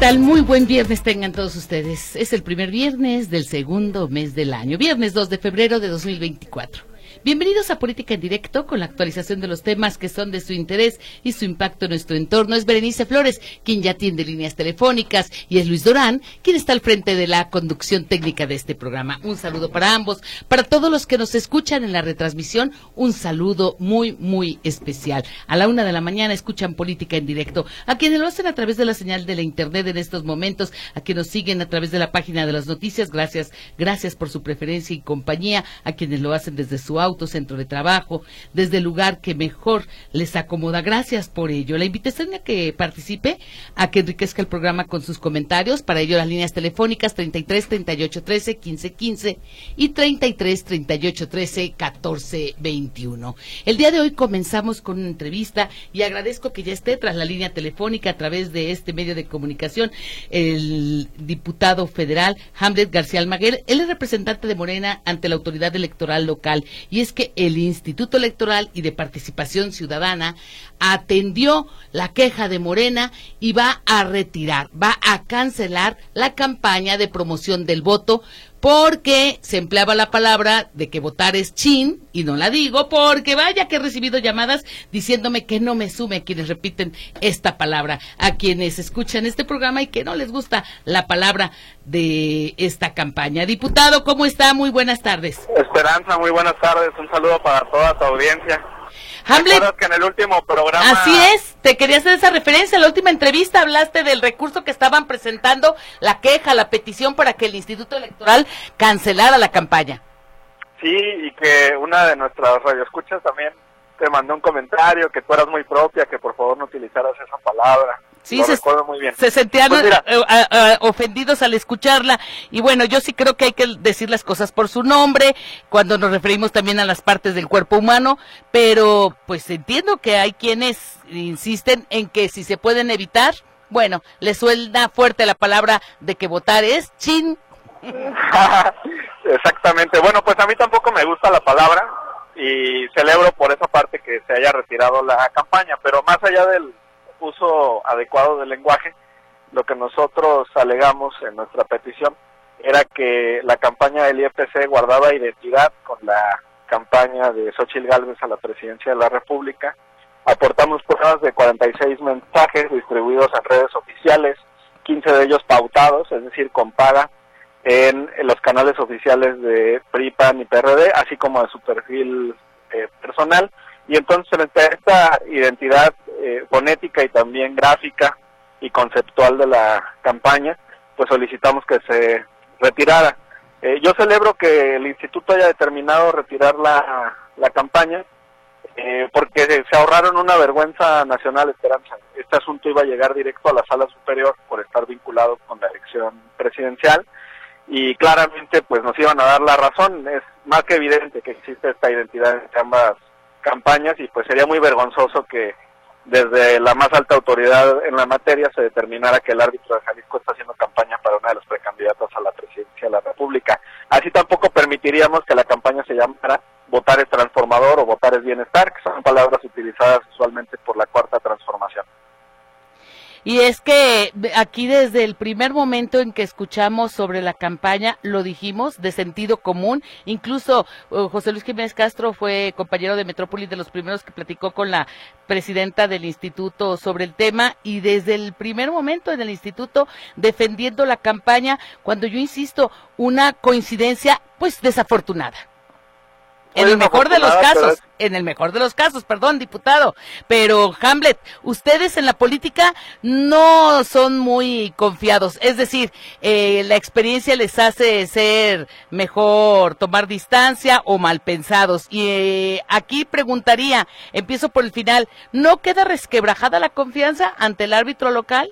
tal? Muy buen viernes tengan todos ustedes. Es el primer viernes del segundo mes del año, viernes 2 de febrero de 2024. Bienvenidos a Política en Directo con la actualización de los temas que son de su interés y su impacto en nuestro entorno. Es Berenice Flores, quien ya atiende líneas telefónicas, y es Luis Dorán, quien está al frente de la conducción técnica de este programa. Un saludo para ambos. Para todos los que nos escuchan en la retransmisión, un saludo muy, muy especial. A la una de la mañana escuchan Política en Directo. A quienes lo hacen a través de la señal de la Internet en estos momentos, a quienes nos siguen a través de la página de las noticias, gracias, gracias por su preferencia y compañía. A quienes lo hacen desde su auto centro de trabajo, desde el lugar que mejor les acomoda. Gracias por ello. La invitación a que participe, a que enriquezca el programa con sus comentarios. Para ello, las líneas telefónicas 33 38 13 15 15 y 33 38 13 14 21. El día de hoy comenzamos con una entrevista y agradezco que ya esté tras la línea telefónica a través de este medio de comunicación el diputado federal Hamlet García Almaguer. Él es representante de Morena ante la autoridad electoral local y es que el Instituto Electoral y de Participación Ciudadana atendió la queja de Morena y va a retirar, va a cancelar la campaña de promoción del voto porque se empleaba la palabra de que votar es chin, y no la digo, porque vaya que he recibido llamadas diciéndome que no me sume a quienes repiten esta palabra, a quienes escuchan este programa y que no les gusta la palabra de esta campaña. Diputado, ¿cómo está? Muy buenas tardes. Esperanza, muy buenas tardes, un saludo para toda tu audiencia. Hamlet. que en el último programa. Así es, te quería hacer esa referencia. En la última entrevista hablaste del recurso que estaban presentando, la queja, la petición para que el Instituto Electoral cancelara la campaña. Sí, y que una de nuestras radioescuchas también te mandó un comentario que tú eras muy propia, que por favor no utilizaras esa palabra. Sí, se, muy bien. se sentían pues eh, eh, ofendidos al escucharla. Y bueno, yo sí creo que hay que decir las cosas por su nombre, cuando nos referimos también a las partes del cuerpo humano, pero pues entiendo que hay quienes insisten en que si se pueden evitar, bueno, le suelda fuerte la palabra de que votar es chin. Exactamente. Bueno, pues a mí tampoco me gusta la palabra y celebro por esa parte que se haya retirado la campaña, pero más allá del uso adecuado del lenguaje, lo que nosotros alegamos en nuestra petición era que la campaña del IFC guardaba identidad con la campaña de Xochitl Gálvez a la presidencia de la República. Aportamos pruebas de 46 mensajes distribuidos en redes oficiales, 15 de ellos pautados, es decir, con paga, en, los canales oficiales de PRIPAN y PRD, así como de su perfil eh, personal. Y entonces, esta identidad eh, fonética y también gráfica y conceptual de la campaña, pues solicitamos que se retirara. Eh, yo celebro que el instituto haya determinado retirar la, la campaña eh, porque se ahorraron una vergüenza nacional, Esperanza. Este asunto iba a llegar directo a la sala superior por estar vinculado con la elección presidencial y claramente pues nos iban a dar la razón. Es más que evidente que existe esta identidad entre ambas campañas y pues sería muy vergonzoso que desde la más alta autoridad en la materia se determinara que el árbitro de Jalisco está haciendo campaña para una de los precandidatos a la presidencia de la República. Así tampoco permitiríamos que la campaña se llamara votar es transformador o votar es bienestar, que son palabras utilizadas usualmente por la cuarta transformación. Y es que aquí desde el primer momento en que escuchamos sobre la campaña, lo dijimos, de sentido común. Incluso uh, José Luis Jiménez Castro fue compañero de Metrópolis de los primeros que platicó con la presidenta del instituto sobre el tema y desde el primer momento en el instituto defendiendo la campaña, cuando yo insisto, una coincidencia pues desafortunada. En el mejor de los casos, en el mejor de los casos, perdón, diputado. Pero Hamlet, ustedes en la política no son muy confiados. Es decir, eh, la experiencia les hace ser mejor tomar distancia o mal pensados. Y eh, aquí preguntaría, empiezo por el final, ¿no queda resquebrajada la confianza ante el árbitro local?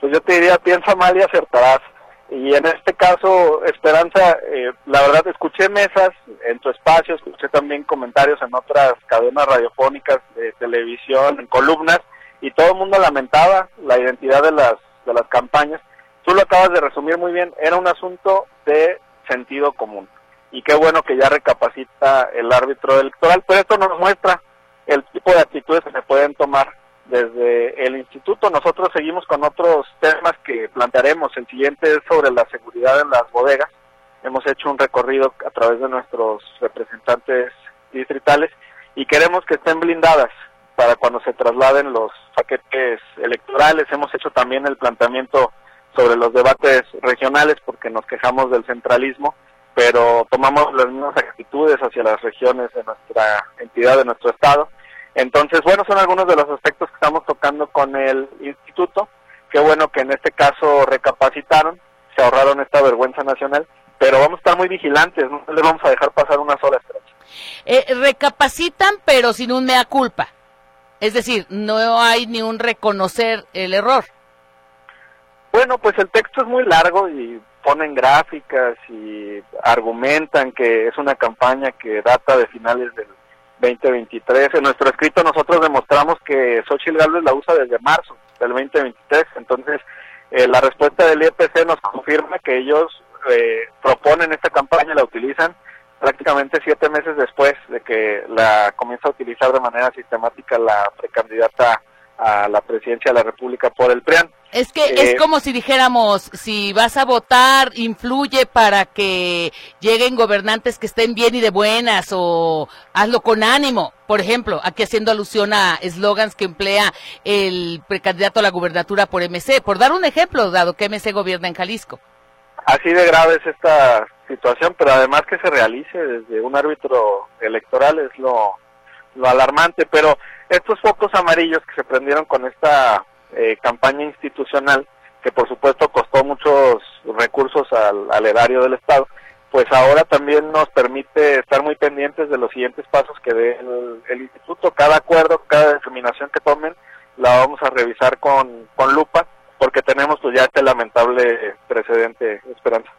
Pues yo te diría, piensa mal y acertarás. Y en este caso, Esperanza, eh, la verdad escuché mesas en tu espacio, escuché también comentarios en otras cadenas radiofónicas de televisión, en columnas, y todo el mundo lamentaba la identidad de las, de las campañas. Tú lo acabas de resumir muy bien, era un asunto de sentido común. Y qué bueno que ya recapacita el árbitro electoral, pero esto nos muestra el tipo de actitudes que se pueden tomar desde el instituto nosotros seguimos con otros temas que plantearemos. El siguiente es sobre la seguridad en las bodegas. Hemos hecho un recorrido a través de nuestros representantes distritales y queremos que estén blindadas para cuando se trasladen los paquetes electorales. Hemos hecho también el planteamiento sobre los debates regionales porque nos quejamos del centralismo, pero tomamos las mismas actitudes hacia las regiones de nuestra entidad, de nuestro estado. Entonces, bueno, son algunos de los aspectos que estamos tocando con el instituto. Qué bueno que en este caso recapacitaron, se ahorraron esta vergüenza nacional, pero vamos a estar muy vigilantes, no les vamos a dejar pasar una sola estrecha. Eh, recapacitan, pero sin un mea culpa. Es decir, no hay ni un reconocer el error. Bueno, pues el texto es muy largo y ponen gráficas y argumentan que es una campaña que data de finales del 2023. En nuestro escrito nosotros demostramos que Xochitl Gálvez la usa desde marzo del 2023. Entonces, eh, la respuesta del IEPC nos confirma que ellos eh, proponen esta campaña, la utilizan prácticamente siete meses después de que la comienza a utilizar de manera sistemática la precandidata a la presidencia de la República por el PRIAN. Es que es eh, como si dijéramos, si vas a votar, influye para que lleguen gobernantes que estén bien y de buenas o hazlo con ánimo. Por ejemplo, aquí haciendo alusión a eslogans que emplea el precandidato a la gubernatura por MC, por dar un ejemplo, dado que MC gobierna en Jalisco. Así de grave es esta situación, pero además que se realice desde un árbitro electoral es lo, lo alarmante, pero estos focos amarillos que se prendieron con esta eh, campaña institucional, que por supuesto costó muchos recursos al, al erario del Estado, pues ahora también nos permite estar muy pendientes de los siguientes pasos que dé el, el, instituto. Cada acuerdo, cada determinación que tomen, la vamos a revisar con, con lupa, porque tenemos pues ya este lamentable precedente, Esperanza.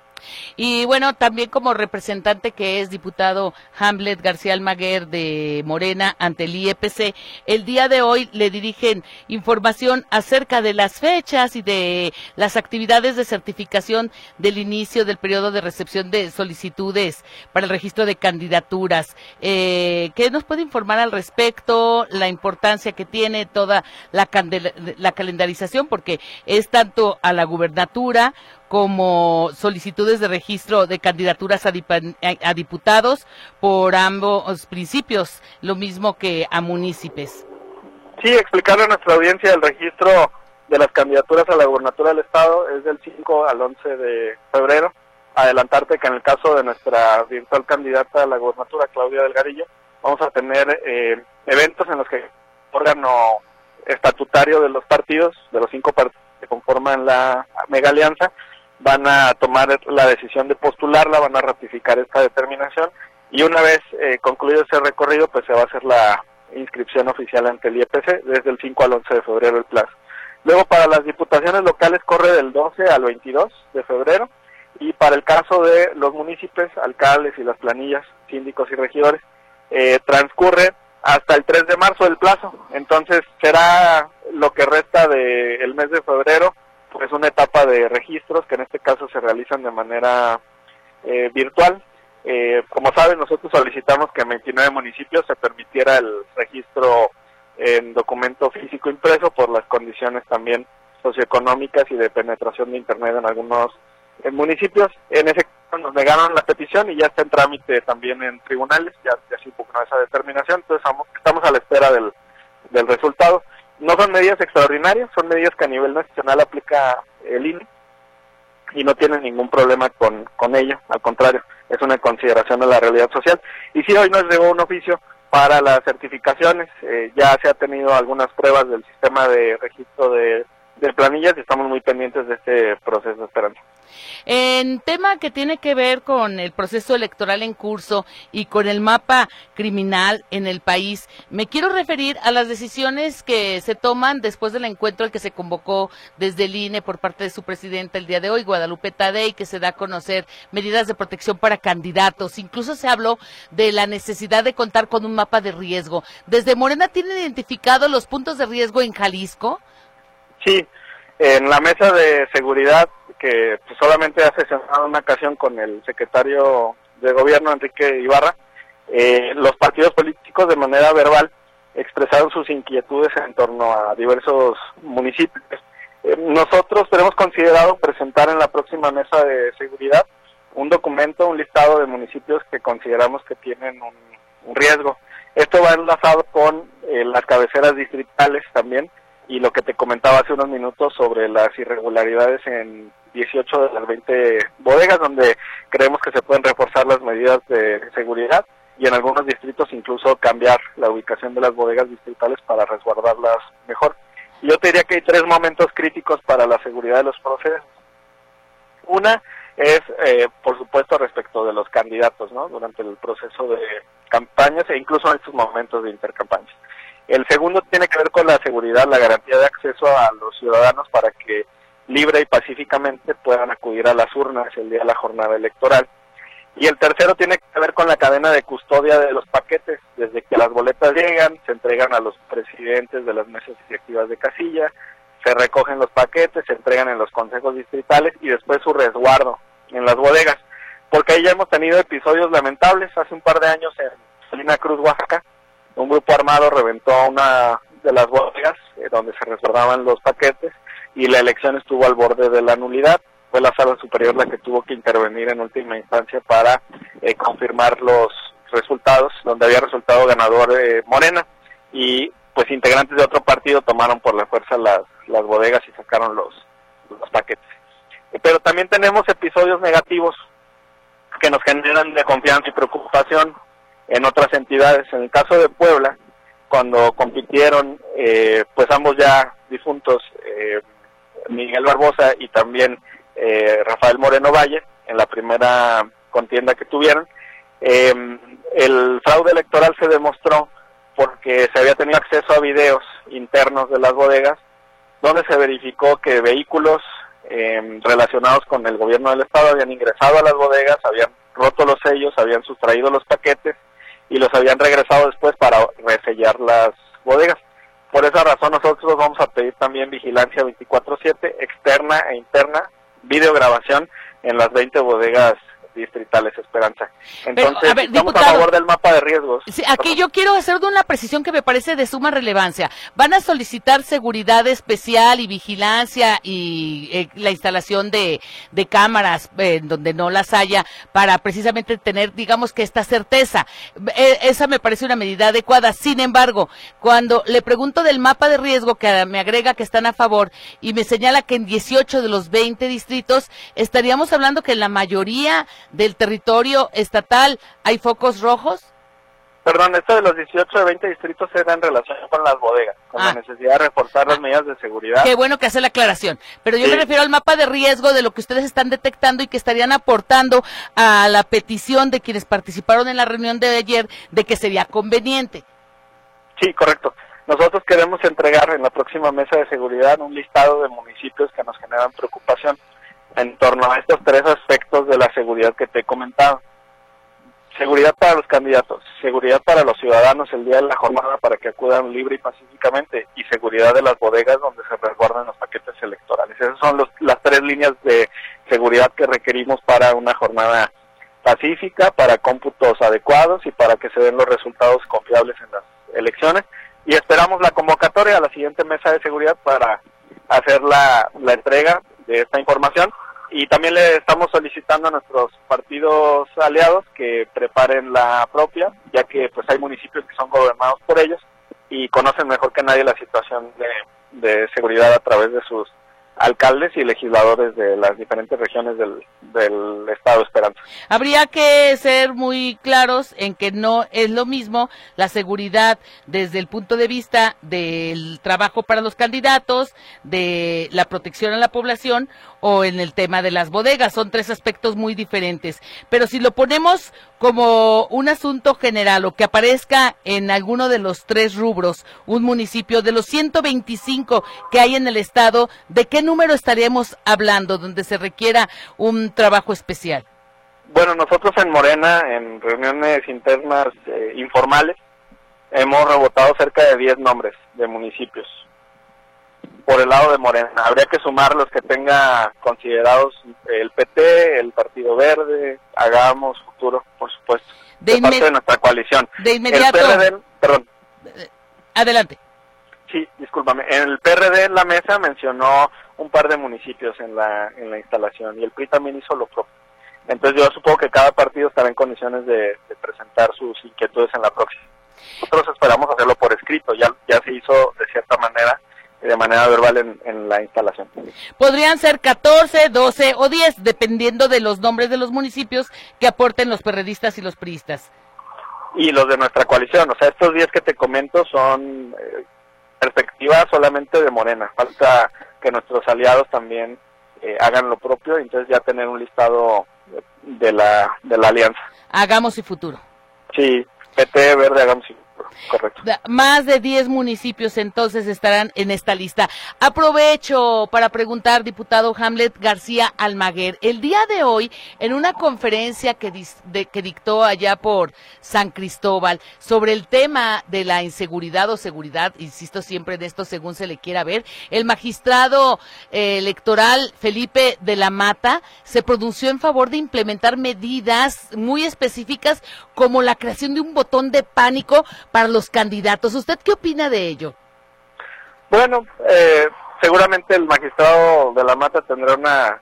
Y bueno, también como representante que es diputado Hamlet García Almaguer de Morena ante el IEPC, el día de hoy le dirigen información acerca de las fechas y de las actividades de certificación del inicio del periodo de recepción de solicitudes para el registro de candidaturas. Eh, ¿Qué nos puede informar al respecto? La importancia que tiene toda la, la calendarización, porque es tanto a la gubernatura como solicitudes de registro de candidaturas a, a, diputados por ambos principios, lo mismo que a municipios. Sí, explicarle a nuestra audiencia el registro de las candidaturas a la gobernatura del Estado es del 5 al 11 de febrero. Adelantarte que en el caso de nuestra virtual candidata a la gobernatura, Claudia Delgadillo, vamos a tener eh, eventos en los que el órgano estatutario de los partidos, de los cinco partidos que conforman la mega alianza, van a tomar la decisión de postularla, van a ratificar esta determinación y una vez eh, concluido ese recorrido, pues se va a hacer la inscripción oficial ante el IEPC desde el 5 al 11 de febrero el plazo. Luego para las diputaciones locales corre del 12 al 22 de febrero y para el caso de los municipios, alcaldes y las planillas, síndicos y regidores, eh, transcurre hasta el 3 de marzo el plazo. Entonces será lo que resta del mes de febrero es una etapa de registros que en este caso se realizan de manera eh, virtual. Eh, como saben, nosotros solicitamos que en 29 municipios se permitiera el registro en documento físico impreso por las condiciones también socioeconómicas y de penetración de Internet en algunos municipios. En ese caso nos negaron la petición y ya está en trámite también en tribunales, ya, ya se impugnó esa determinación, entonces estamos a la espera del, del resultado. No son medidas extraordinarias, son medidas que a nivel nacional aplica el INE y no tienen ningún problema con, con ello, al contrario, es una consideración de la realidad social. Y si hoy nos llegó un oficio para las certificaciones, eh, ya se ha tenido algunas pruebas del sistema de registro de, de planillas y estamos muy pendientes de este proceso, Esperanza. En tema que tiene que ver con el proceso electoral en curso y con el mapa criminal en el país, me quiero referir a las decisiones que se toman después del encuentro al que se convocó desde el INE por parte de su presidenta el día de hoy, Guadalupe Tadei, que se da a conocer medidas de protección para candidatos. Incluso se habló de la necesidad de contar con un mapa de riesgo. ¿Desde Morena tienen identificado los puntos de riesgo en Jalisco? Sí, en la mesa de seguridad que pues, solamente ha sesionado una ocasión con el secretario de gobierno Enrique Ibarra, eh, los partidos políticos de manera verbal expresaron sus inquietudes en torno a diversos municipios. Eh, nosotros tenemos considerado presentar en la próxima mesa de seguridad un documento, un listado de municipios que consideramos que tienen un, riesgo. Esto va enlazado con eh, las cabeceras distritales también y lo que te comentaba hace unos minutos sobre las irregularidades en 18 de las 20 bodegas donde creemos que se pueden reforzar las medidas de seguridad y en algunos distritos incluso cambiar la ubicación de las bodegas distritales para resguardarlas mejor. Yo te diría que hay tres momentos críticos para la seguridad de los procesos. Una es, eh, por supuesto, respecto de los candidatos, ¿no? Durante el proceso de campañas e incluso en estos momentos de intercampañas. El segundo tiene que ver con la seguridad, la garantía de acceso a los ciudadanos para que libre y pacíficamente puedan acudir a las urnas el día de la jornada electoral. Y el tercero tiene que ver con la cadena de custodia de los paquetes, desde que las boletas llegan, se entregan a los presidentes de las mesas directivas de casilla, se recogen los paquetes, se entregan en los consejos distritales y después su resguardo en las bodegas. Porque ahí ya hemos tenido episodios lamentables. Hace un par de años en Salina Cruz, Oaxaca, un grupo armado reventó una de las bodegas eh, donde se resguardaban los paquetes y la elección estuvo al borde de la nulidad. Fue la sala superior la que tuvo que intervenir en última instancia para eh, confirmar los resultados, donde había resultado ganador eh, Morena. Y pues integrantes de otro partido tomaron por la fuerza las, las bodegas y sacaron los, los paquetes. Pero también tenemos episodios negativos que nos generan de confianza y preocupación en otras entidades. En el caso de Puebla, cuando compitieron, eh, pues ambos ya difuntos, Miguel Barbosa y también eh, Rafael Moreno Valle en la primera contienda que tuvieron. Em, el fraude electoral se demostró porque se había tenido acceso a videos internos de las bodegas donde se verificó que vehículos em, relacionados con el gobierno del estado habían ingresado a las bodegas, habían roto los sellos, habían sustraído los paquetes y los habían regresado después para resellar las bodegas. Por esa razón nosotros vamos a pedir también vigilancia 24/7 externa e interna videograbación en las 20 bodegas distritales Esperanza. Entonces, estamos a favor del mapa de riesgos. aquí yo quiero hacer una precisión que me parece de suma relevancia. ¿Van a solicitar seguridad especial y vigilancia y eh, la instalación de, de cámaras eh, donde no las haya para precisamente tener, digamos que esta certeza? Eh, esa me parece una medida adecuada. Sin embargo, cuando le pregunto del mapa de riesgo que me agrega que están a favor y me señala que en 18 de los 20 distritos estaríamos hablando que la mayoría del territorio estatal hay focos rojos? Perdón, esto de los 18 de 20 distritos era en relación con las bodegas, con la ah. necesidad de reforzar las medidas de seguridad. Qué bueno que hace la aclaración. Pero yo me refiero al mapa de riesgo de lo que ustedes están detectando y que estarían aportando a la petición de quienes participaron en la reunión de ayer de que sería conveniente. Sí, correcto. Nosotros queremos entregar en la próxima mesa de seguridad un listado de municipios que nos generan preocupación en torno a estos tres aspectos de la seguridad que te he comentado. Seguridad para los candidatos, seguridad para los ciudadanos el día de la jornada para que acudan libre y pacíficamente y seguridad de las bodegas donde se resguardan los paquetes electorales. Esas son las tres líneas de seguridad que requerimos para una jornada pacífica, para cómputos adecuados y para que se den los resultados confiables en las elecciones. Y esperamos la convocatoria a la siguiente mesa de seguridad para hacer la, la entrega de esta información y también le estamos solicitando a nuestros partidos aliados que preparen la propia, ya que pues hay municipios que son gobernados por ellos y conocen mejor que nadie la situación de, seguridad a través de sus alcaldes y legisladores de las diferentes regiones del, del Estado Esperanza. Habría que ser muy claros en que no es lo mismo la seguridad desde el punto de vista del trabajo para los candidatos, de la protección a la población o en el tema de las bodegas. Son tres aspectos muy diferentes. Pero si lo ponemos como un asunto general o que aparezca en alguno de los tres rubros, un municipio de los 125 que hay en el estado, ¿de qué número estaríamos hablando donde se requiera un trabajo especial? Bueno, nosotros en Morena, en reuniones internas eh, informales, hemos rebotado cerca de 10 nombres de municipios por el lado de Morena. Habría que sumar los que tenga considerados el PT, el Partido Verde, Hagamos, Futuro, por supuesto. De, parte de nuestra coalición. De inmediato. perdón. adelante. Sí, discúlpame. El PRD en la mesa mencionó un par de municipios en la, en la instalación y el PRI también hizo lo propio. Entonces yo supongo que cada partido estará en condiciones de, presentar sus inquietudes en la próxima. Nosotros esperamos hacerlo por escrito, ya, ya se hizo de cierta manera, de manera verbal en, en la instalación. Podrían ser 14, 12 o 10, dependiendo de los nombres de los municipios que aporten los perredistas y los priistas. Y los de nuestra coalición, o sea, estos 10 que te comento son eh, perspectivas solamente de Morena. Falta que nuestros aliados también eh, hagan lo propio y entonces ya tener un listado de la, de la alianza. Hagamos y futuro. Sí, PT, Verde, Hagamos y futuro. Más de 10 municipios entonces estarán en esta lista. Aprovecho para preguntar, diputado Hamlet García Almaguer, el día de hoy, en una conferencia que, que dictó allá por San Cristóbal sobre el tema de la inseguridad o seguridad, insisto siempre en esto según se le quiera ver, el magistrado eh, electoral Felipe de la Mata se pronunció en favor de implementar medidas muy específicas como la creación de un botón de pánico para los candidatos. ¿Usted qué opina de ello? Bueno, eh, seguramente el magistrado de la Mata tendrá una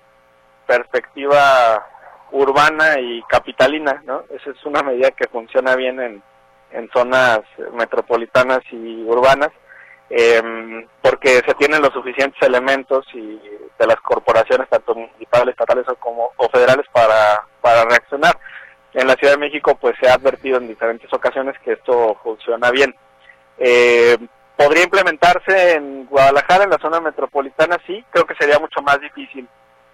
perspectiva urbana y capitalina, ¿no? Esa es una medida que funciona bien en, en zonas metropolitanas y urbanas, eh, porque se tienen los suficientes elementos y de las corporaciones, tanto municipales, estatales o, como, o federales, para, para reaccionar en la Ciudad de México pues se ha advertido en diferentes ocasiones que esto funciona bien. Eh, ¿Podría implementarse en Guadalajara, en la zona metropolitana? Sí, creo que sería mucho más difícil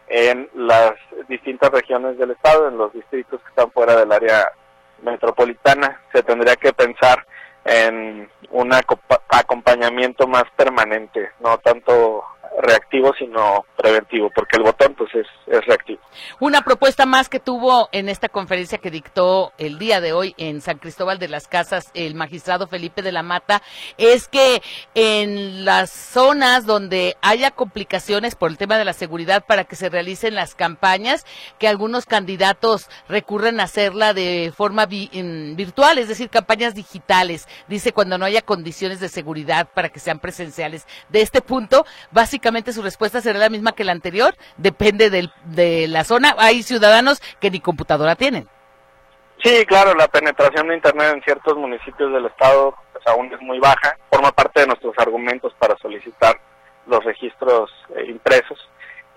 en las distintas regiones del estado, en los distritos que están fuera del área metropolitana. Se tendría que pensar en un acompañamiento más permanente, no tanto reactivo, sino preventivo, porque el botón pues es, es, reactivo. Una propuesta más que tuvo en esta conferencia que dictó el día de hoy en San Cristóbal de las Casas el magistrado Felipe de la Mata es que en las zonas donde haya complicaciones por el tema de la seguridad para que se realicen las campañas, que algunos candidatos recurren a hacerla de forma virtual, es decir, campañas digitales, dice cuando no haya condiciones de seguridad para que sean presenciales. De este punto, básicamente su respuesta será la misma que la anterior, depende del, de la zona. Hay ciudadanos que ni computadora tienen. Sí, claro, la penetración de Internet en ciertos municipios del estado pues, aún es muy baja, forma parte de nuestros argumentos para solicitar los registros eh, impresos,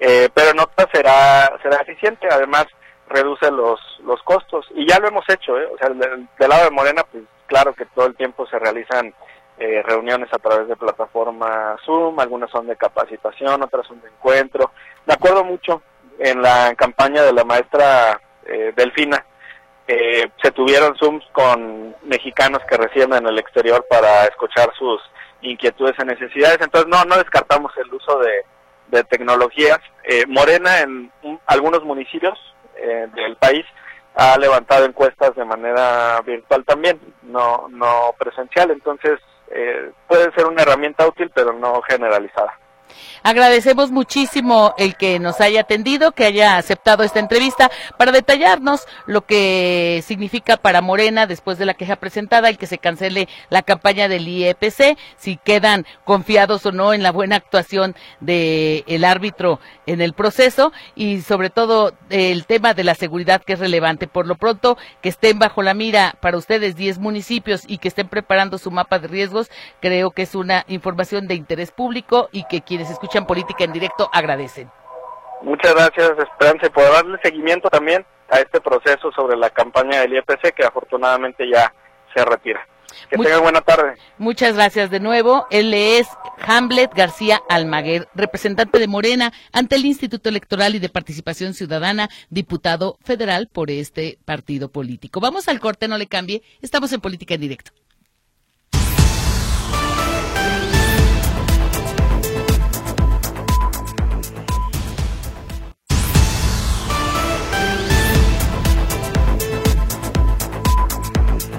eh, pero en otras será, será eficiente, además reduce los, los costos y ya lo hemos hecho, ¿eh? o sea, del, del lado de Morena, pues claro que todo el tiempo se realizan eh, reuniones a través de plataforma Zoom, algunas son de capacitación, otras son de encuentro. Me acuerdo mucho en la campaña de la maestra eh, Delfina, eh, se tuvieron Zooms con mexicanos que residen en el exterior para escuchar sus inquietudes y necesidades, entonces no, no descartamos el uso de, tecnologías. Morena en algunos municipios del país ha levantado encuestas de manera virtual también, no, no presencial, entonces eh, puede ser una herramienta útil, pero no generalizada. Agradecemos muchísimo el que nos haya atendido, que haya aceptado esta entrevista para detallarnos lo que significa para Morena después de la queja presentada el que se cancele la campaña del IEPC, si quedan confiados o no en la buena actuación del árbitro en el proceso y sobre todo el tema de la seguridad que es relevante. Por lo pronto, que estén bajo la mira para ustedes 10 municipios y que estén preparando su mapa de riesgos, creo que es una información de interés público y que quienes escuchan política en directo agradecen. Muchas gracias, Esperanza, por darle seguimiento también a este proceso sobre la campaña del IEPC que afortunadamente ya se retira. Que tengan buena tarde. Muchas gracias de nuevo. Él es Hamlet García Almaguer, representante de Morena ante el Instituto Electoral y de Participación Ciudadana, diputado federal por este partido político. Vamos al corte, no le cambie. Estamos en Política en Directo.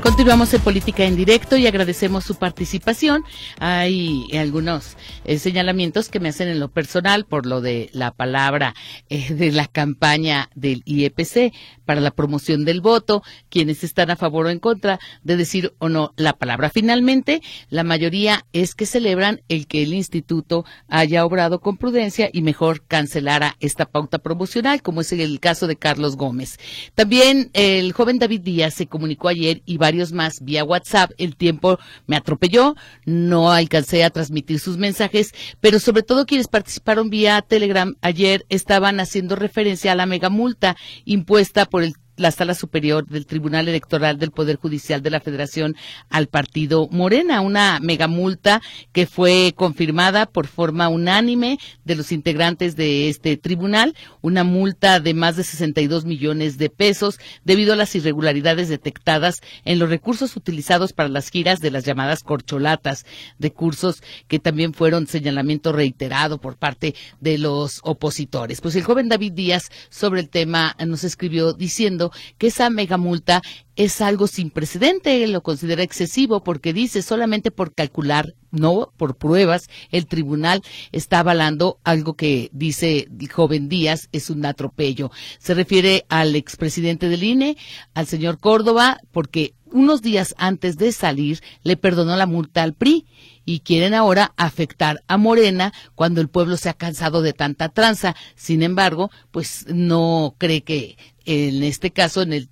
Continuamos en Política en Directo y agradecemos su participación. Hay algunos eh, señalamientos que me hacen en lo personal por lo de la palabra eh, de la campaña del IEPC, para la promoción del voto, quienes están a favor o en contra de decir o no la palabra. Finalmente, la mayoría es que celebran el que el instituto haya obrado con prudencia y mejor cancelara esta pauta promocional, como es el caso de Carlos Gómez. También el joven David Díaz se comunicó ayer y varios más vía WhatsApp. El tiempo me atropelló, no alcancé a transmitir sus mensajes, pero sobre todo quienes participaron vía Telegram ayer estaban haciendo referencia a la megamulta impuesta por la Sala Superior del Tribunal Electoral del Poder Judicial de la Federación al partido Morena, una megamulta que fue confirmada por forma unánime de los integrantes de este tribunal, una multa de más de 62 millones de pesos debido a las irregularidades detectadas en los recursos utilizados para las giras de las llamadas corcholatas, recursos que también fueron señalamiento reiterado por parte de los opositores. Pues el joven David Díaz sobre el tema nos escribió diciendo que esa mega multa es algo sin precedente, lo considera excesivo porque dice solamente por calcular, no por pruebas, el tribunal está avalando algo que dice el joven Díaz es un atropello. Se refiere al expresidente del INE, al señor Córdoba, porque unos días antes de salir le perdonó la multa al PRI y quieren ahora afectar a Morena cuando el pueblo se ha cansado de tanta tranza. Sin embargo, pues no cree que en este caso en el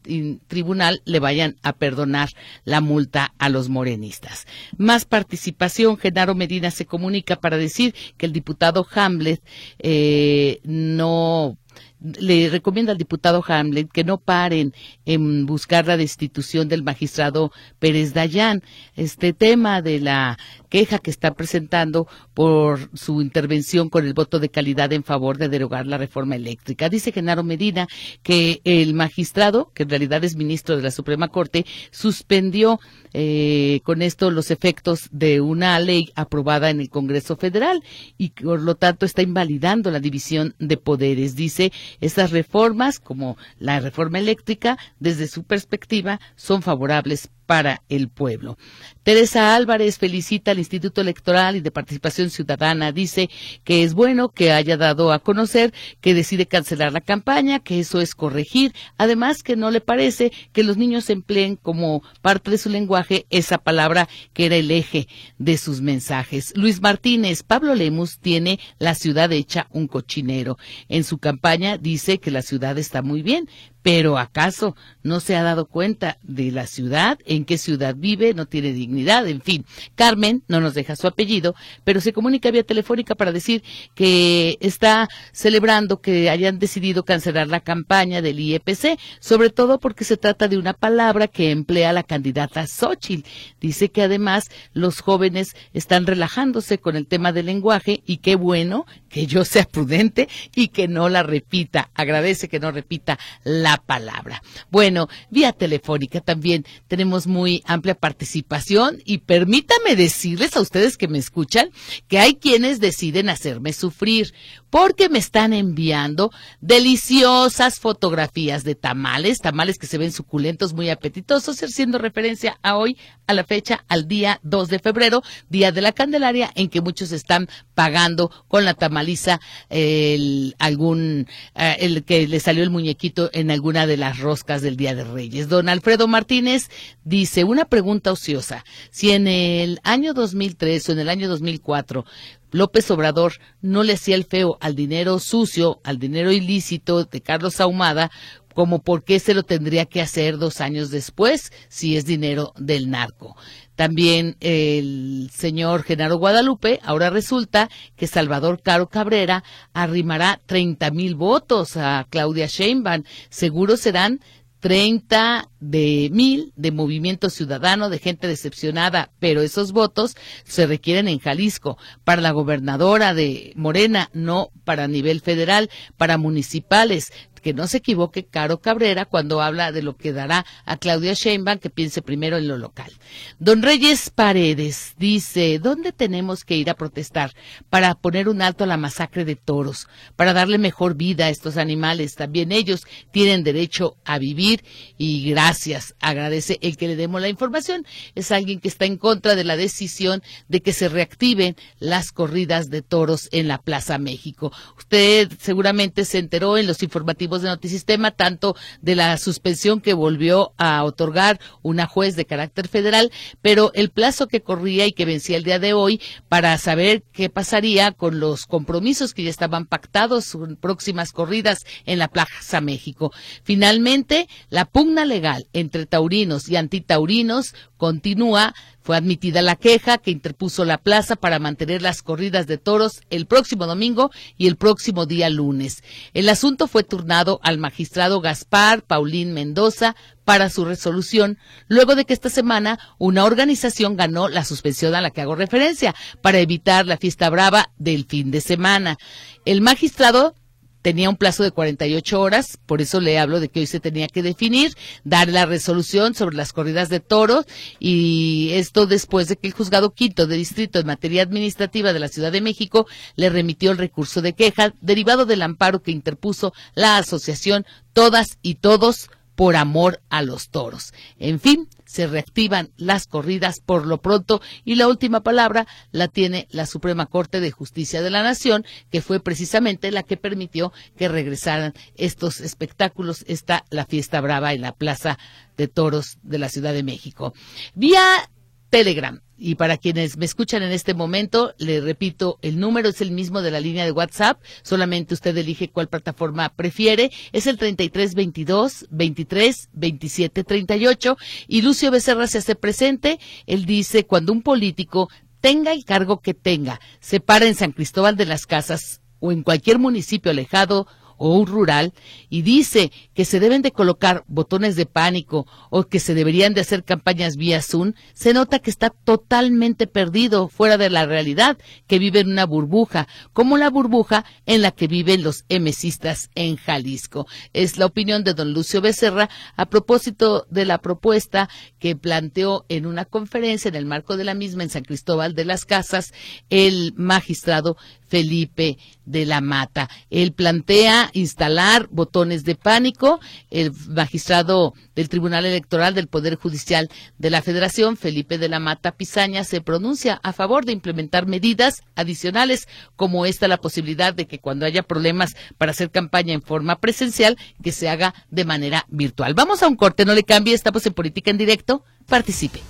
tribunal le vayan a perdonar la multa a los morenistas. Más participación, Genaro Medina se comunica para decir que el diputado Hamlet eh, no le recomienda al diputado Hamlet que no paren en buscar la destitución del magistrado Pérez Dayán. Este tema de la queja que está presentando por su intervención con el voto de calidad en favor de derogar la reforma eléctrica. Dice Genaro Medina que el magistrado, que en realidad es ministro de la Suprema Corte, suspendió eh, con esto los efectos de una ley aprobada en el Congreso Federal y por lo tanto está invalidando la división de poderes. Dice, estas reformas, como la reforma eléctrica, desde su perspectiva, son favorables para el pueblo. Teresa Álvarez felicita al Instituto Electoral y de Participación Ciudadana. Dice que es bueno que haya dado a conocer que decide cancelar la campaña, que eso es corregir. Además, que no le parece que los niños empleen como parte de su lenguaje esa palabra que era el eje de sus mensajes. Luis Martínez, Pablo Lemus tiene la ciudad hecha un cochinero. En su campaña dice que la ciudad está muy bien, pero ¿acaso no se ha dado cuenta de la ciudad, en qué ciudad vive, no tiene dignidad, en fin? Carmen no nos deja su apellido, pero se comunica vía telefónica para decir que está celebrando que hayan decidido cancelar la campaña del IEPC, sobre todo porque se trata de una palabra que emplea la candidata Xochitl. Dice que además los jóvenes están relajándose con el tema del lenguaje y qué bueno que yo sea prudente y que no la repita. Agradece que no repita la palabra. Bueno, vía telefónica también tenemos muy amplia participación y permítame decirles a ustedes que me escuchan que hay quienes deciden hacerme sufrir porque me están enviando deliciosas fotografías de tamales, tamales que se ven suculentos, muy apetitosos, haciendo referencia a hoy, a la fecha, al día 2 de febrero, día de la Candelaria, en que muchos están pagando con la tamaliza el, algún, eh, el que le salió el muñequito en alguna de las roscas del Día de Reyes. Don Alfredo Martínez dice, una pregunta ociosa, si en el año 2003 o en el año 2004 López Obrador no le hacía el feo al dinero sucio, al dinero ilícito de Carlos Ahumada, como por qué se lo tendría que hacer dos años después si es dinero del narco. También el señor Genaro Guadalupe, ahora resulta que Salvador Caro Cabrera arrimará 30 mil votos a Claudia Sheinbaum. Seguro serán 30 de mil de movimiento ciudadano, de gente decepcionada, pero esos votos se requieren en Jalisco, para la gobernadora de Morena, no para nivel federal, para municipales que no se equivoque Caro Cabrera cuando habla de lo que dará a Claudia Sheinbaum, que piense primero en lo local. Don Reyes Paredes dice, ¿dónde tenemos que ir a protestar para poner un alto a la masacre de toros, para darle mejor vida a estos animales? También ellos tienen derecho a vivir y gracias gracias, agradece el que le demos la información. Es alguien que está en contra de la decisión de que se reactiven las corridas de toros en la Plaza México. Usted seguramente se enteró en los informativos de Notisistema tanto de la suspensión que volvió a otorgar una juez de carácter federal, pero el plazo que corría y que vencía el día de hoy para saber qué pasaría con los compromisos que ya estaban pactados en próximas corridas en la Plaza México. Finalmente, la pugna legal entre taurinos y antitaurinos continúa. Fue admitida la queja que interpuso la plaza para mantener las corridas de toros el próximo domingo y el próximo día lunes. El asunto fue turnado al magistrado Gaspar Paulín Mendoza para su resolución, luego de que esta semana una organización ganó la suspensión a la que hago referencia para evitar la fiesta brava del fin de semana. El magistrado tenía un plazo de 48 horas, por eso le hablo de que hoy se tenía que definir, dar la resolución sobre las corridas de toros y esto después de que el juzgado quinto de distrito en materia administrativa de la Ciudad de México le remitió el recurso de queja derivado del amparo que interpuso la asociación Todas y Todos por amor a los toros. En fin, se reactivan las corridas por lo pronto y la última palabra la tiene la Suprema Corte de Justicia de la Nación, que fue precisamente la que permitió que regresaran estos espectáculos, esta la fiesta brava en la Plaza de Toros de la Ciudad de México. Vía Telegram. Y para quienes me escuchan en este momento, le repito, el número es el mismo de la línea de WhatsApp, solamente usted elige cuál plataforma prefiere, es el 3322 23 27 38 y Lucio Becerra se hace presente, él dice, cuando un político tenga el cargo que tenga, se para en San Cristóbal de las Casas o en cualquier municipio alejado o un rural y dice que se deben de colocar botones de pánico o que se deberían de hacer campañas vía Zoom, se nota que está totalmente perdido fuera de la realidad, que vive en una burbuja, como la burbuja en la que viven los emesistas en Jalisco. Es la opinión de don Lucio Becerra a propósito de la propuesta que planteó en una conferencia en el marco de la misma en San Cristóbal de las Casas el magistrado Felipe de la Mata. Él plantea instalar botones de pánico. El magistrado del Tribunal Electoral del Poder Judicial de la Federación, Felipe de la Mata Pizaña, se pronuncia a favor de implementar medidas adicionales como esta la posibilidad de que cuando haya problemas para hacer campaña en forma presencial, que se haga de manera virtual. Vamos a un corte, no le cambie, estamos en política en directo. Participe.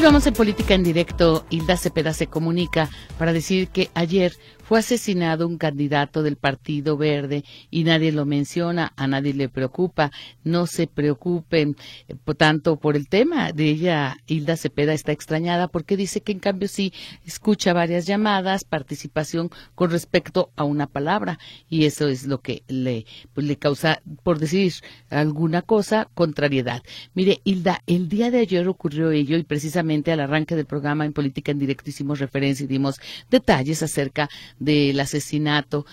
Continuamos en Política en Directo. Hilda Cepeda se comunica para decir que ayer fue asesinado un candidato del Partido Verde y nadie lo menciona, a nadie le preocupa. No se preocupen eh, tanto por el tema de ella. Hilda Cepeda está extrañada porque dice que en cambio sí escucha varias llamadas, participación con respecto a una palabra y eso es lo que le, pues, le causa, por decir alguna cosa, contrariedad. Mire, Hilda, el día de ayer ocurrió ello y precisamente al arranque del programa en Política en Directo hicimos referencia y dimos detalles acerca del asesinato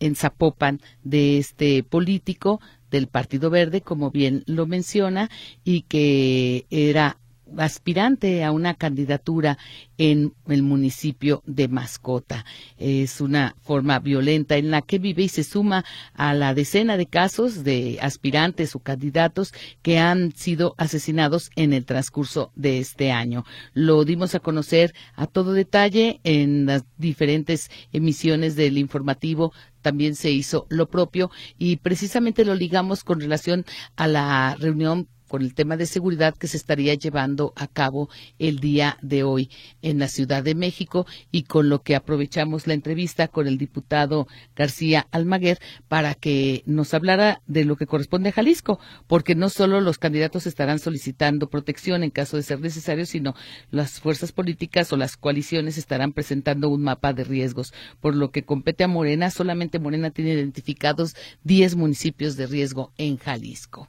en Zapopan de este político del Partido Verde, como bien lo menciona, y que era aspirante a una candidatura en el municipio de Mascota. Es una forma violenta en la que vive y se suma a la decena de casos de aspirantes o candidatos que han sido asesinados en el transcurso de este año. Lo dimos a conocer a todo detalle en las diferentes emisiones del informativo también se hizo lo propio y precisamente lo ligamos con relación a la reunión con el tema de seguridad que se estaría llevando a cabo el día de hoy en la Ciudad de México y con lo que aprovechamos la entrevista con el diputado García Almaguer para que nos hablara de lo que corresponde a Jalisco, porque no solo los candidatos estarán solicitando protección en caso de ser necesario, sino las fuerzas políticas o las coaliciones estarán presentando un mapa de riesgos, por lo que compete a Morena, solamente Morena tiene identificados 10 municipios de riesgo en Jalisco.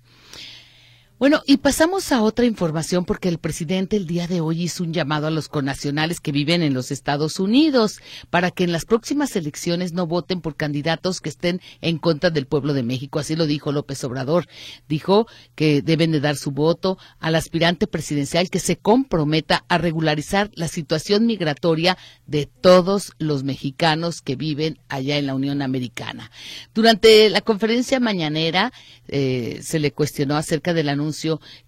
Bueno, y pasamos a otra información porque el presidente el día de hoy hizo un llamado a los connacionales que viven en los Estados Unidos para que en las próximas elecciones no voten por candidatos que estén en contra del pueblo de México. Así lo dijo López Obrador. Dijo que deben de dar su voto al aspirante presidencial que se comprometa a regularizar la situación migratoria de todos los mexicanos que viven allá en la Unión Americana. Durante la conferencia mañanera eh, se le cuestionó acerca del anuncio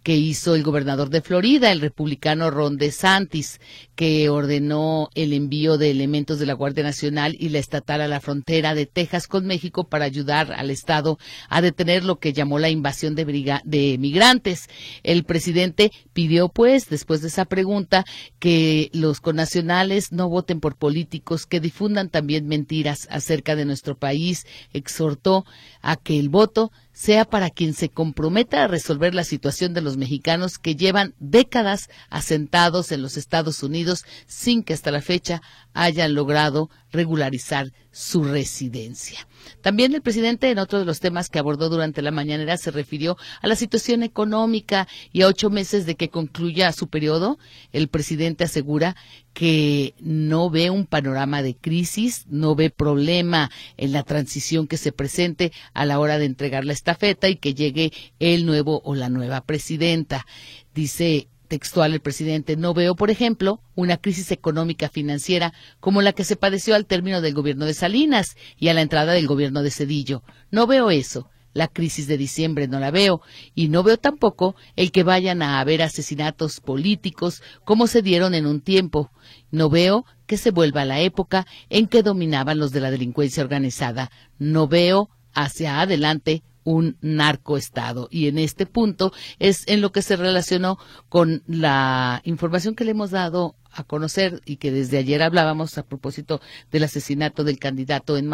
que hizo el gobernador de Florida, el republicano Ron DeSantis, que ordenó el envío de elementos de la Guardia Nacional y la estatal a la frontera de Texas con México para ayudar al Estado a detener lo que llamó la invasión de, de migrantes. El presidente pidió, pues, después de esa pregunta, que los connacionales no voten por políticos que difundan también mentiras acerca de nuestro país. Exhortó a que el voto sea para quien se comprometa a resolver la situación de los mexicanos que llevan décadas asentados en los Estados Unidos sin que hasta la fecha hayan logrado regularizar su residencia. También el presidente, en otro de los temas que abordó durante la mañanera, se refirió a la situación económica y a ocho meses de que concluya su periodo. El presidente asegura que no ve un panorama de crisis, no ve problema en la transición que se presente a la hora de entregar la estafeta y que llegue el nuevo o la nueva presidenta. Dice textual el presidente, no veo, por ejemplo, una crisis económica financiera como la que se padeció al término del gobierno de Salinas y a la entrada del gobierno de Cedillo. No veo eso. La crisis de diciembre no la veo y no veo tampoco el que vayan a haber asesinatos políticos como se dieron en un tiempo. No veo que se vuelva la época en que dominaban los de la delincuencia organizada. No veo hacia adelante un narcoestado. Y en este punto es en lo que se relacionó con la información que le hemos dado a conocer y que desde ayer hablábamos a propósito del asesinato del candidato en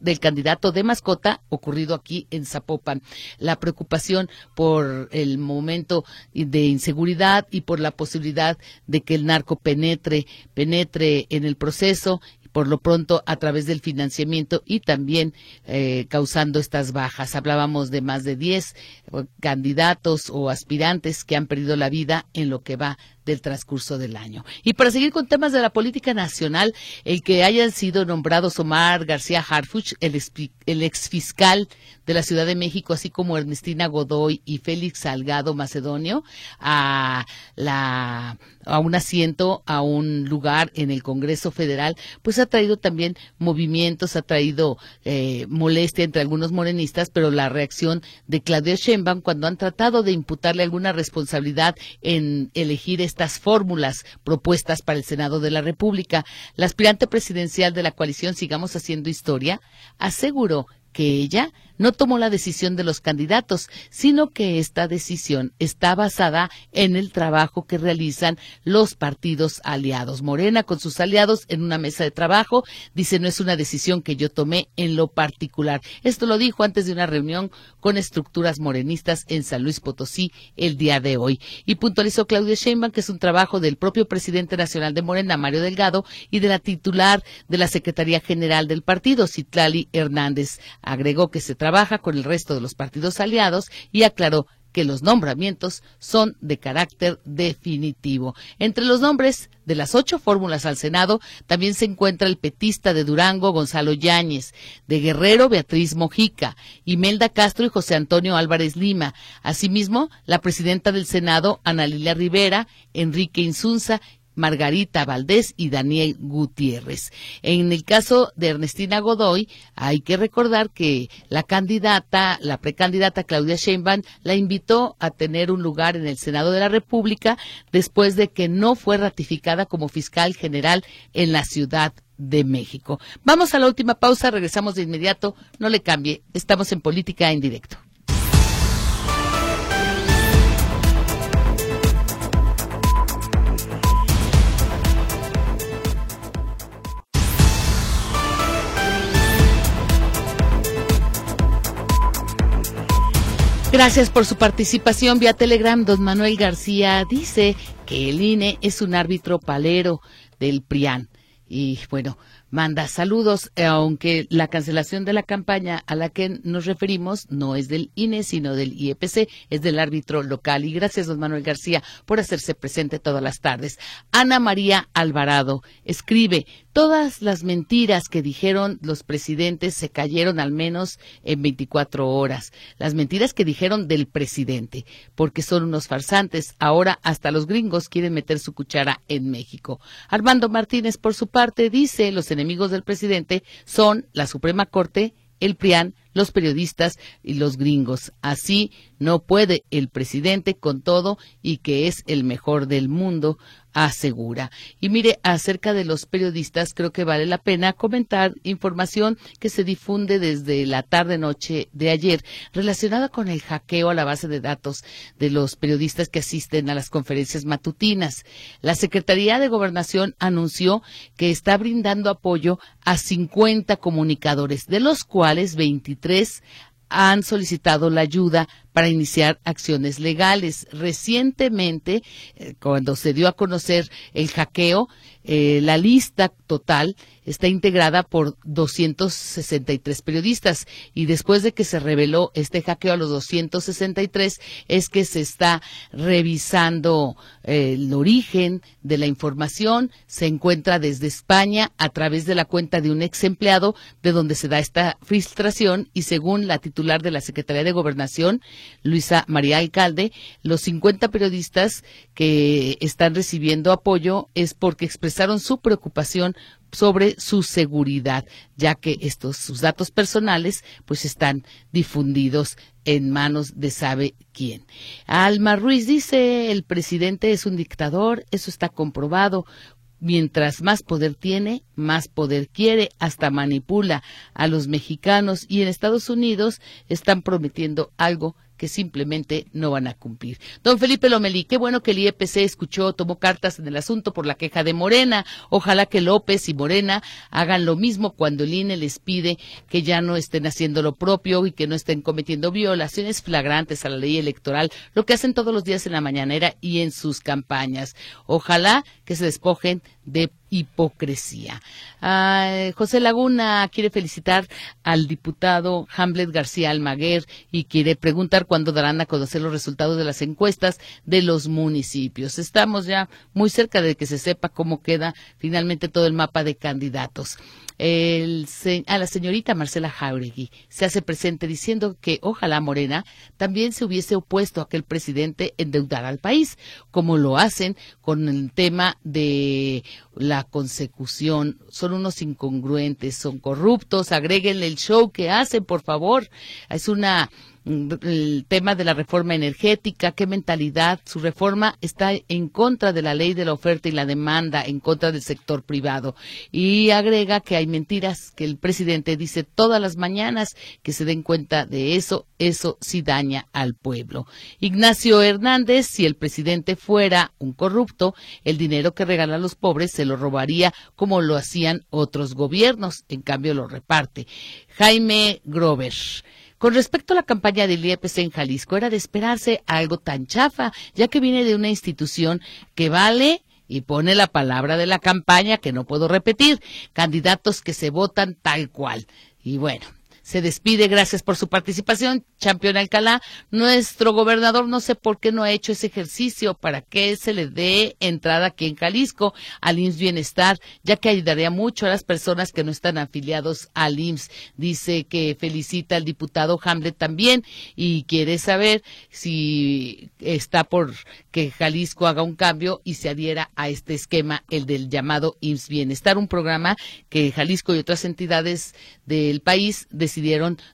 del candidato de mascota ocurrido aquí en Zapopan. La preocupación por el momento de inseguridad y por la posibilidad de que el narco penetre penetre en el proceso por lo pronto a través del financiamiento y también eh, causando estas bajas. Hablábamos de más de 10 eh, candidatos o aspirantes que han perdido la vida en lo que va del transcurso del año. Y para seguir con temas de la política nacional, el que hayan sido nombrados Omar García Harfuch, el, el exfiscal de la Ciudad de México, así como Ernestina Godoy y Félix Salgado Macedonio, a, la, a un asiento, a un lugar en el Congreso Federal, pues ha traído también movimientos, ha traído eh, molestia entre algunos morenistas, pero la reacción de Claudia Sheinbaum cuando han tratado de imputarle alguna responsabilidad en elegir este estas fórmulas propuestas para el Senado de la República. La aspirante presidencial de la coalición Sigamos Haciendo Historia aseguró que ella no tomó la decisión de los candidatos, sino que esta decisión está basada en el trabajo que realizan los partidos aliados. Morena con sus aliados en una mesa de trabajo dice no es una decisión que yo tomé en lo particular. Esto lo dijo antes de una reunión con estructuras morenistas en San Luis Potosí el día de hoy. Y puntualizó Claudia Sheinbaum que es un trabajo del propio presidente nacional de Morena, Mario Delgado, y de la titular de la Secretaría General del partido, Citlali Hernández. Agregó que se trata trabaja con el resto de los partidos aliados y aclaró que los nombramientos son de carácter definitivo. Entre los nombres de las ocho fórmulas al Senado también se encuentra el petista de Durango, Gonzalo Yáñez, de Guerrero, Beatriz Mojica, Imelda Castro y José Antonio Álvarez Lima. Asimismo, la presidenta del Senado, Ana Lilia Rivera, Enrique Insunza Margarita Valdés y Daniel Gutiérrez. En el caso de Ernestina Godoy, hay que recordar que la candidata, la precandidata Claudia Sheinbaum, la invitó a tener un lugar en el Senado de la República después de que no fue ratificada como fiscal general en la Ciudad de México. Vamos a la última pausa, regresamos de inmediato, no le cambie, estamos en política en directo. Gracias por su participación vía Telegram. Don Manuel García dice que el INE es un árbitro palero del PRIAN. Y bueno, manda saludos, eh, aunque la cancelación de la campaña a la que nos referimos no es del INE, sino del IEPC, es del árbitro local. Y gracias, don Manuel García, por hacerse presente todas las tardes. Ana María Alvarado escribe, todas las mentiras que dijeron los presidentes se cayeron al menos en 24 horas. Las mentiras que dijeron del presidente, porque son unos farsantes. Ahora hasta los gringos quieren meter su cuchara en México. Armando Martínez, por su parte, dice, los enemigos del presidente son la Suprema Corte, el PRIAN, los periodistas y los gringos. Así no puede el presidente con todo y que es el mejor del mundo, asegura. Y mire, acerca de los periodistas, creo que vale la pena comentar información que se difunde desde la tarde-noche de ayer relacionada con el hackeo a la base de datos de los periodistas que asisten a las conferencias matutinas. La Secretaría de Gobernación anunció que está brindando apoyo a 50 comunicadores, de los cuales 23 han solicitado la ayuda para iniciar acciones legales. Recientemente, eh, cuando se dio a conocer el hackeo, eh, la lista total está integrada por 263 periodistas. Y después de que se reveló este hackeo a los 263 es que se está revisando eh, el origen de la información, se encuentra desde España a través de la cuenta de un ex empleado de donde se da esta filtración. Y según la titular de la Secretaría de Gobernación, Luisa María Alcalde, los 50 periodistas que están recibiendo apoyo es porque expresaron su preocupación sobre su seguridad, ya que estos sus datos personales pues están difundidos en manos de sabe quién. Alma Ruiz dice, el presidente es un dictador, eso está comprobado. Mientras más poder tiene, más poder quiere, hasta manipula a los mexicanos y en Estados Unidos están prometiendo algo que simplemente no van a cumplir. Don Felipe Lomelí, qué bueno que el IEPC escuchó, tomó cartas en el asunto por la queja de Morena. Ojalá que López y Morena hagan lo mismo cuando el INE les pide que ya no estén haciendo lo propio y que no estén cometiendo violaciones flagrantes a la ley electoral, lo que hacen todos los días en la mañanera y en sus campañas. Ojalá que se despojen de hipocresía. José Laguna quiere felicitar al diputado Hamlet García Almaguer y quiere preguntar cuándo darán a conocer los resultados de las encuestas de los municipios. Estamos ya muy cerca de que se sepa cómo queda finalmente todo el mapa de candidatos a la señorita Marcela Jauregui se hace presente diciendo que ojalá Morena también se hubiese opuesto a que el presidente endeudara al país, como lo hacen con el tema de la consecución. Son unos incongruentes, son corruptos, agréguenle el show que hacen, por favor. Es una el tema de la reforma energética, qué mentalidad. Su reforma está en contra de la ley de la oferta y la demanda, en contra del sector privado. Y agrega que hay mentiras que el presidente dice todas las mañanas, que se den cuenta de eso, eso sí daña al pueblo. Ignacio Hernández, si el presidente fuera un corrupto, el dinero que regala a los pobres se lo robaría como lo hacían otros gobiernos, en cambio lo reparte. Jaime Grover. Con respecto a la campaña del IEPC en Jalisco, era de esperarse algo tan chafa, ya que viene de una institución que vale y pone la palabra de la campaña que no puedo repetir, candidatos que se votan tal cual. Y bueno, se despide. Gracias por su participación, Champion Alcalá. Nuestro gobernador no sé por qué no ha hecho ese ejercicio para que se le dé entrada aquí en Jalisco al IMSS Bienestar, ya que ayudaría mucho a las personas que no están afiliados al IMSS. Dice que felicita al diputado Hamlet también y quiere saber si está por que Jalisco haga un cambio y se adhiera a este esquema, el del llamado IMSS Bienestar, un programa que Jalisco y otras entidades del país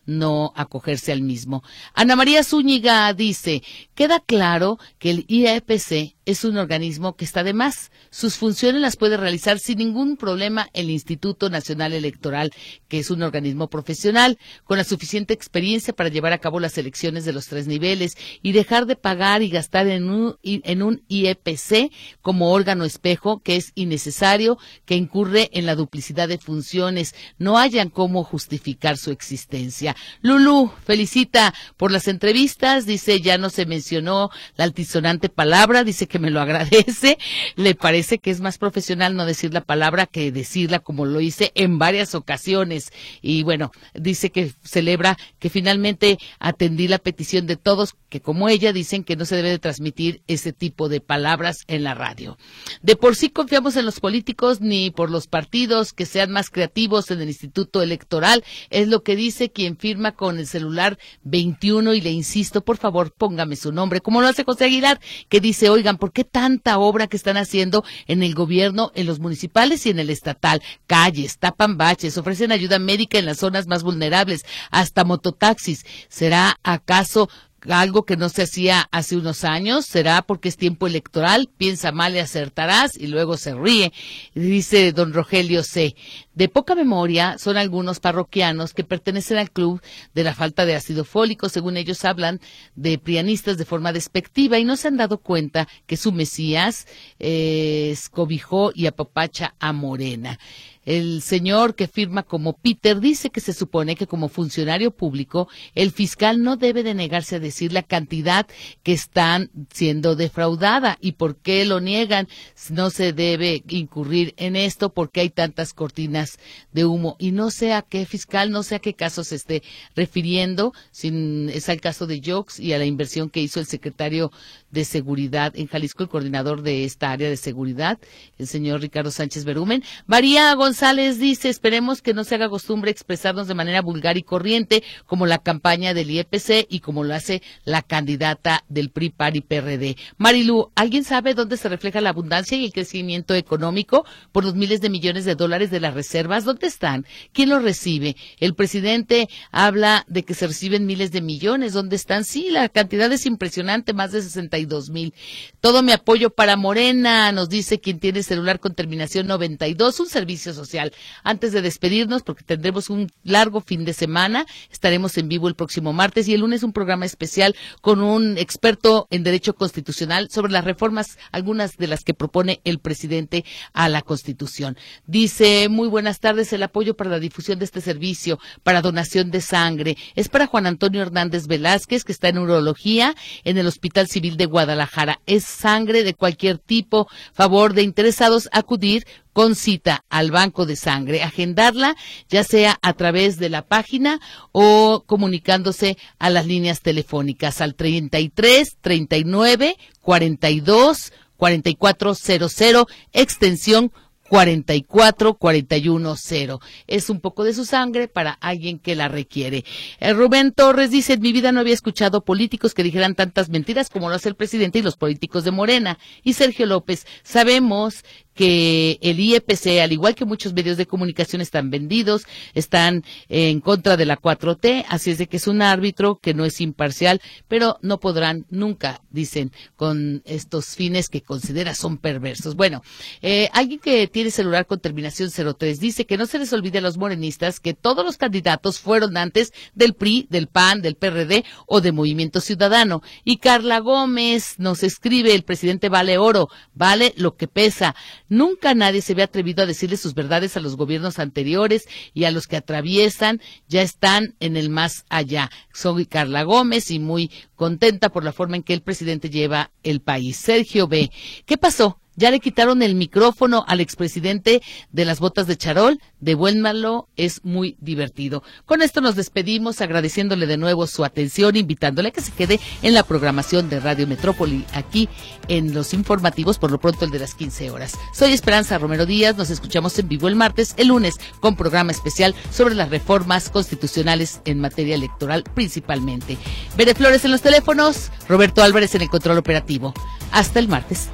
no acogerse al mismo. Ana María Zúñiga dice, queda claro que el IEPC es un organismo que está de más. Sus funciones las puede realizar sin ningún problema el Instituto Nacional Electoral, que es un organismo profesional con la suficiente experiencia para llevar a cabo las elecciones de los tres niveles y dejar de pagar y gastar en un, en un IEPC como órgano espejo que es innecesario, que incurre en la duplicidad de funciones. No hayan cómo justificar su existencia. Lulu felicita por las entrevistas, dice ya no se mencionó la altisonante palabra, dice que que me lo agradece. Le parece que es más profesional no decir la palabra que decirla como lo hice en varias ocasiones. Y bueno, dice que celebra que finalmente atendí la petición de todos que como ella dicen que no se debe de transmitir ese tipo de palabras en la radio. De por sí confiamos en los políticos ni por los partidos que sean más creativos en el Instituto Electoral, es lo que dice quien firma con el celular 21 y le insisto, por favor, póngame su nombre, como lo hace José Aguilar, que dice, oigan, ¿por qué tanta obra que están haciendo en el gobierno, en los municipales y en el estatal? Calles, tapan baches, ofrecen ayuda médica en las zonas más vulnerables, hasta mototaxis. ¿Será acaso algo que no se hacía hace unos años, será porque es tiempo electoral, piensa mal y acertarás y luego se ríe, dice don Rogelio C. De poca memoria son algunos parroquianos que pertenecen al club de la falta de ácido fólico, según ellos hablan de prianistas de forma despectiva y no se han dado cuenta que su Mesías eh, escobijó y apapacha a Morena. El señor que firma como Peter dice que se supone que como funcionario público el fiscal no debe de negarse a decir la cantidad que están siendo defraudada y por qué lo niegan. No se debe incurrir en esto porque hay tantas cortinas de humo y no sé a qué fiscal, no sé a qué caso se esté refiriendo, sin, es al caso de Jokes y a la inversión que hizo el secretario de Seguridad en Jalisco, el coordinador de esta área de seguridad, el señor Ricardo Sánchez Berumen. María González dice, esperemos que no se haga costumbre expresarnos de manera vulgar y corriente, como la campaña del IEPC y como lo hace la candidata del PRI, PAR y PRD. Marilu, ¿alguien sabe dónde se refleja la abundancia y el crecimiento económico por los miles de millones de dólares de las reservas? ¿Dónde están? ¿Quién los recibe? El presidente habla de que se reciben miles de millones. ¿Dónde están? Sí, la cantidad es impresionante, más de 62 mil. Todo mi apoyo para Morena, nos dice quien tiene celular con terminación 92, un servicio social antes de despedirnos, porque tendremos un largo fin de semana, estaremos en vivo el próximo martes y el lunes un programa especial con un experto en derecho constitucional sobre las reformas, algunas de las que propone el presidente a la Constitución. Dice, muy buenas tardes, el apoyo para la difusión de este servicio, para donación de sangre, es para Juan Antonio Hernández Velázquez, que está en urología en el Hospital Civil de Guadalajara. Es sangre de cualquier tipo. Favor de interesados acudir con cita al banco de sangre, agendarla ya sea a través de la página o comunicándose a las líneas telefónicas al 33 39 42 4400 extensión 44410. Es un poco de su sangre para alguien que la requiere. Eh, Rubén Torres dice, en mi vida no había escuchado políticos que dijeran tantas mentiras como lo hace el presidente y los políticos de Morena. Y Sergio López, sabemos que el IEPC, al igual que muchos medios de comunicación, están vendidos, están en contra de la 4T, así es de que es un árbitro que no es imparcial, pero no podrán nunca, dicen, con estos fines que considera son perversos. Bueno, eh, alguien que tiene celular con terminación 03 dice que no se les olvide a los morenistas que todos los candidatos fueron antes del PRI, del PAN, del PRD o de Movimiento Ciudadano. Y Carla Gómez nos escribe, el presidente vale oro, vale lo que pesa. Nunca nadie se había atrevido a decirle sus verdades a los gobiernos anteriores y a los que atraviesan ya están en el más allá. Soy Carla Gómez y muy contenta por la forma en que el presidente lleva el país. Sergio B. ¿Qué pasó? Ya le quitaron el micrófono al expresidente de las botas de charol. Devuélvanlo, es muy divertido. Con esto nos despedimos agradeciéndole de nuevo su atención, invitándole a que se quede en la programación de Radio Metrópoli, aquí en los informativos, por lo pronto el de las 15 horas. Soy Esperanza Romero Díaz, nos escuchamos en vivo el martes, el lunes, con programa especial sobre las reformas constitucionales en materia electoral principalmente. Bere Flores en los teléfonos, Roberto Álvarez en el control operativo. Hasta el martes.